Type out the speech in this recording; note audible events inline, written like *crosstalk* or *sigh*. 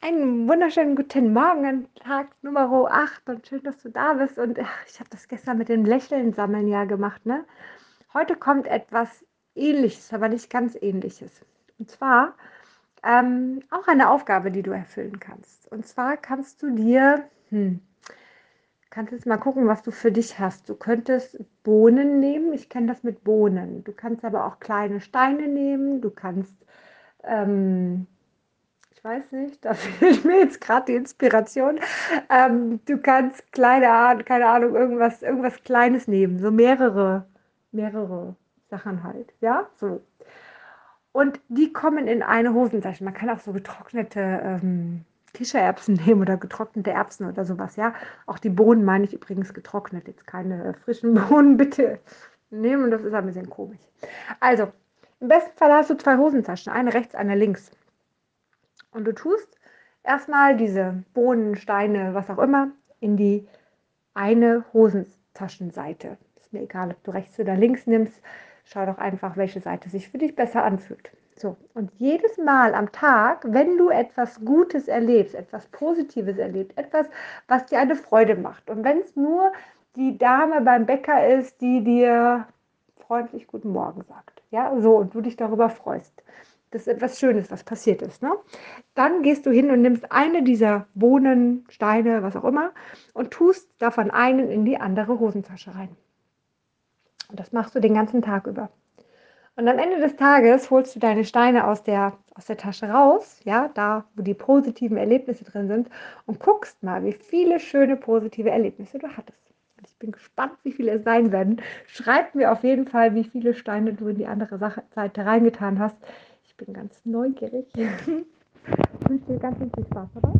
Einen wunderschönen guten Morgen Tag Nummer 8 und schön, dass du da bist. Und ach, ich habe das gestern mit dem Lächeln sammeln ja gemacht. Ne? Heute kommt etwas Ähnliches, aber nicht ganz Ähnliches. Und zwar ähm, auch eine Aufgabe, die du erfüllen kannst. Und zwar kannst du dir, hm, kannst jetzt mal gucken, was du für dich hast. Du könntest Bohnen nehmen. Ich kenne das mit Bohnen. Du kannst aber auch kleine Steine nehmen. Du kannst ähm, ich weiß nicht, *laughs* da fehlt mir jetzt gerade die Inspiration. Ähm, du kannst kleine, keine Ahnung, irgendwas, irgendwas Kleines nehmen, so mehrere, mehrere Sachen halt, ja, so. Und die kommen in eine Hosentasche. Man kann auch so getrocknete ähm, Kichererbsen *laughs* nehmen oder getrocknete Erbsen oder sowas, ja. Auch die Bohnen meine ich übrigens getrocknet, jetzt keine frischen *laughs* Bohnen bitte nehmen, das ist ein bisschen komisch. Also, im besten Fall hast du zwei Hosentaschen, eine rechts, eine links. Und du tust erstmal diese Bohnen, Steine, was auch immer, in die eine Hosentaschenseite. Ist mir egal, ob du rechts oder links nimmst. Schau doch einfach, welche Seite sich für dich besser anfühlt. So, und jedes Mal am Tag, wenn du etwas Gutes erlebst, etwas Positives erlebst, etwas, was dir eine Freude macht, und wenn es nur die Dame beim Bäcker ist, die dir freundlich Guten Morgen sagt, ja, so, und du dich darüber freust, das ist etwas Schönes, was passiert ist. Ne? Dann gehst du hin und nimmst eine dieser Bohnen, Steine, was auch immer, und tust davon einen in die andere Hosentasche rein. Und das machst du den ganzen Tag über. Und am Ende des Tages holst du deine Steine aus der, aus der Tasche raus, ja, da, wo die positiven Erlebnisse drin sind, und guckst mal, wie viele schöne positive Erlebnisse du hattest. Und ich bin gespannt, wie viele es sein werden. Schreib mir auf jeden Fall, wie viele Steine du in die andere Seite reingetan hast bin ganz neugierig. *laughs* Ich wünsche dir ganz viel Spaß dabei.